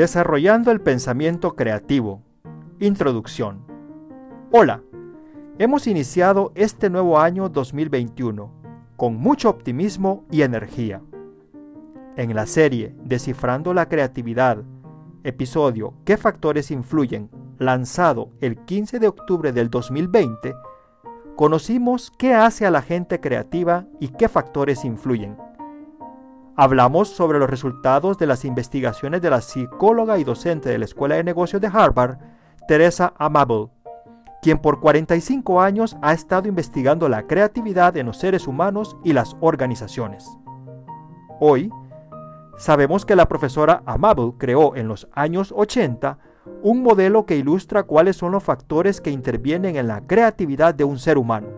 Desarrollando el pensamiento creativo. Introducción. Hola, hemos iniciado este nuevo año 2021 con mucho optimismo y energía. En la serie Descifrando la Creatividad, episodio ¿Qué factores influyen? lanzado el 15 de octubre del 2020, conocimos qué hace a la gente creativa y qué factores influyen. Hablamos sobre los resultados de las investigaciones de la psicóloga y docente de la Escuela de Negocios de Harvard, Teresa Amable, quien por 45 años ha estado investigando la creatividad en los seres humanos y las organizaciones. Hoy, sabemos que la profesora Amable creó en los años 80 un modelo que ilustra cuáles son los factores que intervienen en la creatividad de un ser humano.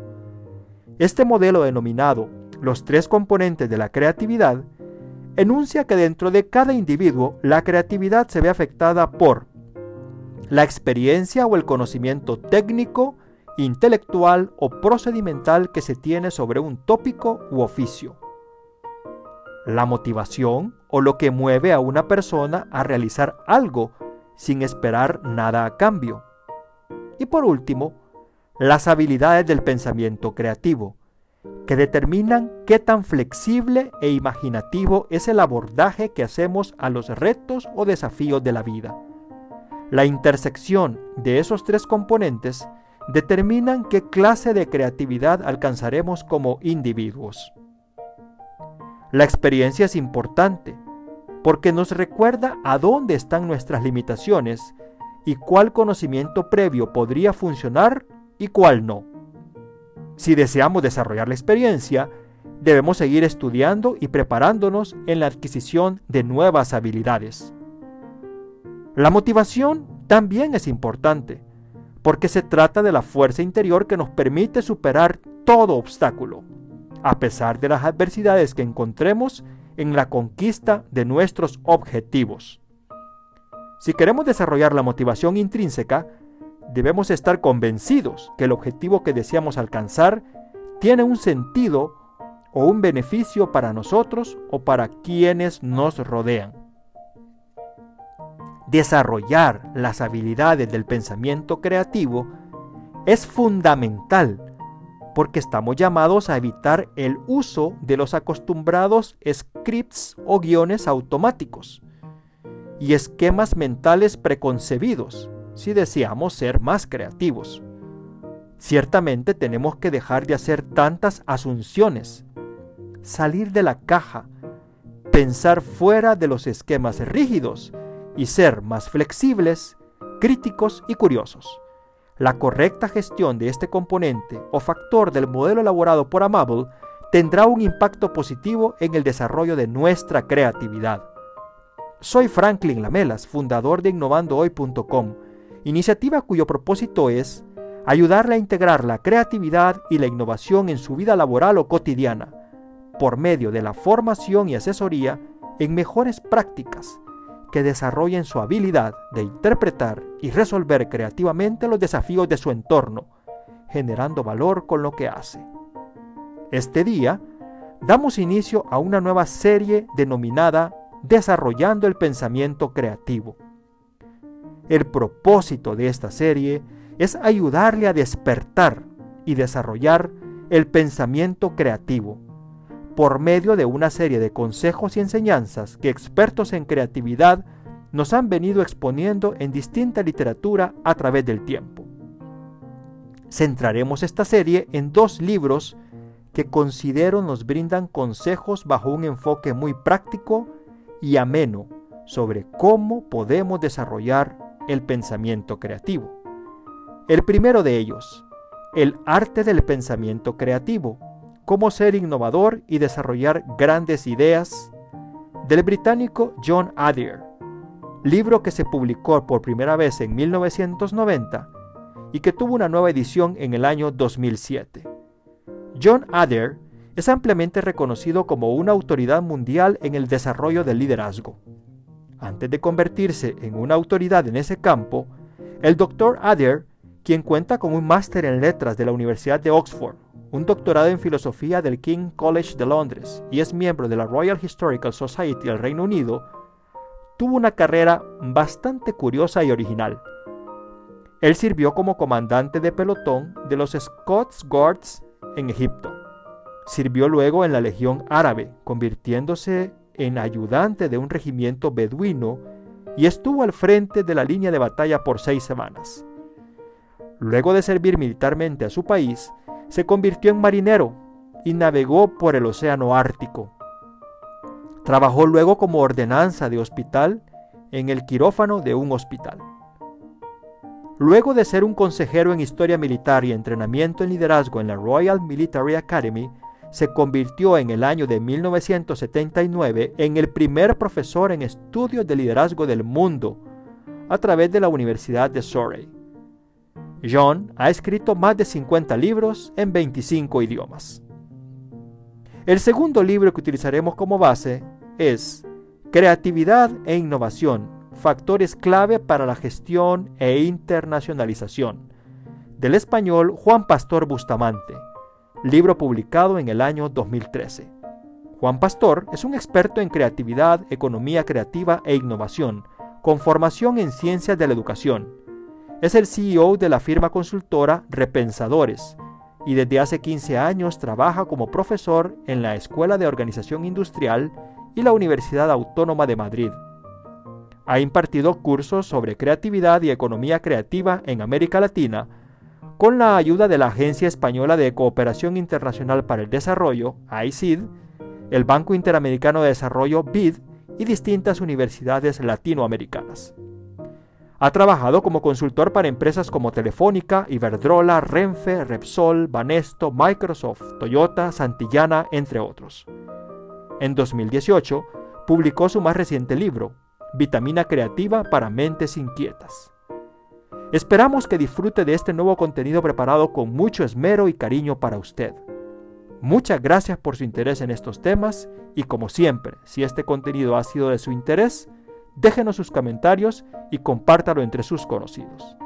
Este modelo denominado los tres componentes de la creatividad enuncia que dentro de cada individuo la creatividad se ve afectada por la experiencia o el conocimiento técnico, intelectual o procedimental que se tiene sobre un tópico u oficio, la motivación o lo que mueve a una persona a realizar algo sin esperar nada a cambio, y por último, las habilidades del pensamiento creativo, que determinan qué tan flexible e imaginativo es el abordaje que hacemos a los retos o desafíos de la vida. La intersección de esos tres componentes determinan qué clase de creatividad alcanzaremos como individuos. La experiencia es importante porque nos recuerda a dónde están nuestras limitaciones y cuál conocimiento previo podría funcionar y cuál no. Si deseamos desarrollar la experiencia, debemos seguir estudiando y preparándonos en la adquisición de nuevas habilidades. La motivación también es importante, porque se trata de la fuerza interior que nos permite superar todo obstáculo, a pesar de las adversidades que encontremos en la conquista de nuestros objetivos. Si queremos desarrollar la motivación intrínseca, debemos estar convencidos que el objetivo que deseamos alcanzar tiene un sentido o un beneficio para nosotros o para quienes nos rodean. Desarrollar las habilidades del pensamiento creativo es fundamental porque estamos llamados a evitar el uso de los acostumbrados scripts o guiones automáticos y esquemas mentales preconcebidos si deseamos ser más creativos. Ciertamente tenemos que dejar de hacer tantas asunciones, salir de la caja, pensar fuera de los esquemas rígidos y ser más flexibles, críticos y curiosos. La correcta gestión de este componente o factor del modelo elaborado por Amable tendrá un impacto positivo en el desarrollo de nuestra creatividad. Soy Franklin Lamelas, fundador de innovandoohoy.com iniciativa cuyo propósito es ayudarle a integrar la creatividad y la innovación en su vida laboral o cotidiana, por medio de la formación y asesoría en mejores prácticas que desarrollen su habilidad de interpretar y resolver creativamente los desafíos de su entorno, generando valor con lo que hace. Este día, damos inicio a una nueva serie denominada Desarrollando el Pensamiento Creativo el propósito de esta serie es ayudarle a despertar y desarrollar el pensamiento creativo por medio de una serie de consejos y enseñanzas que expertos en creatividad nos han venido exponiendo en distinta literatura a través del tiempo. Centraremos esta serie en dos libros que considero nos brindan consejos bajo un enfoque muy práctico y ameno sobre cómo podemos desarrollar el pensamiento creativo. El primero de ellos, el arte del pensamiento creativo, cómo ser innovador y desarrollar grandes ideas, del británico John Adair, libro que se publicó por primera vez en 1990 y que tuvo una nueva edición en el año 2007. John Adair es ampliamente reconocido como una autoridad mundial en el desarrollo del liderazgo. Antes de convertirse en una autoridad en ese campo, el Dr. Adair, quien cuenta con un máster en letras de la Universidad de Oxford, un doctorado en filosofía del King College de Londres y es miembro de la Royal Historical Society del Reino Unido, tuvo una carrera bastante curiosa y original. Él sirvió como comandante de pelotón de los Scots Guards en Egipto. Sirvió luego en la Legión Árabe, convirtiéndose en ayudante de un regimiento beduino y estuvo al frente de la línea de batalla por seis semanas. Luego de servir militarmente a su país, se convirtió en marinero y navegó por el Océano Ártico. Trabajó luego como ordenanza de hospital en el quirófano de un hospital. Luego de ser un consejero en historia militar y entrenamiento en liderazgo en la Royal Military Academy, se convirtió en el año de 1979 en el primer profesor en estudios de liderazgo del mundo a través de la Universidad de Surrey. John ha escrito más de 50 libros en 25 idiomas. El segundo libro que utilizaremos como base es Creatividad e Innovación, factores clave para la gestión e internacionalización, del español Juan Pastor Bustamante libro publicado en el año 2013. Juan Pastor es un experto en creatividad, economía creativa e innovación, con formación en ciencias de la educación. Es el CEO de la firma consultora Repensadores y desde hace 15 años trabaja como profesor en la Escuela de Organización Industrial y la Universidad Autónoma de Madrid. Ha impartido cursos sobre creatividad y economía creativa en América Latina, con la ayuda de la Agencia Española de Cooperación Internacional para el Desarrollo, AICID, el Banco Interamericano de Desarrollo, BID, y distintas universidades latinoamericanas. Ha trabajado como consultor para empresas como Telefónica, Iberdrola, Renfe, Repsol, Banesto, Microsoft, Toyota, Santillana, entre otros. En 2018, publicó su más reciente libro, Vitamina Creativa para Mentes Inquietas. Esperamos que disfrute de este nuevo contenido preparado con mucho esmero y cariño para usted. Muchas gracias por su interés en estos temas y como siempre, si este contenido ha sido de su interés, déjenos sus comentarios y compártalo entre sus conocidos.